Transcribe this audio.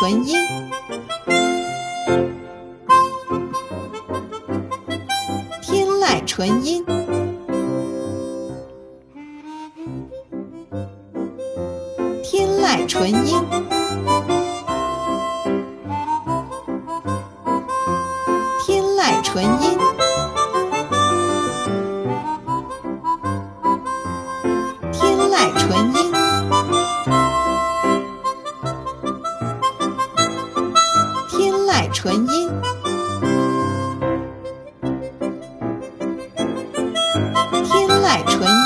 纯音，天籁纯音，天籁纯音，天籁纯音。纯音天籁纯音。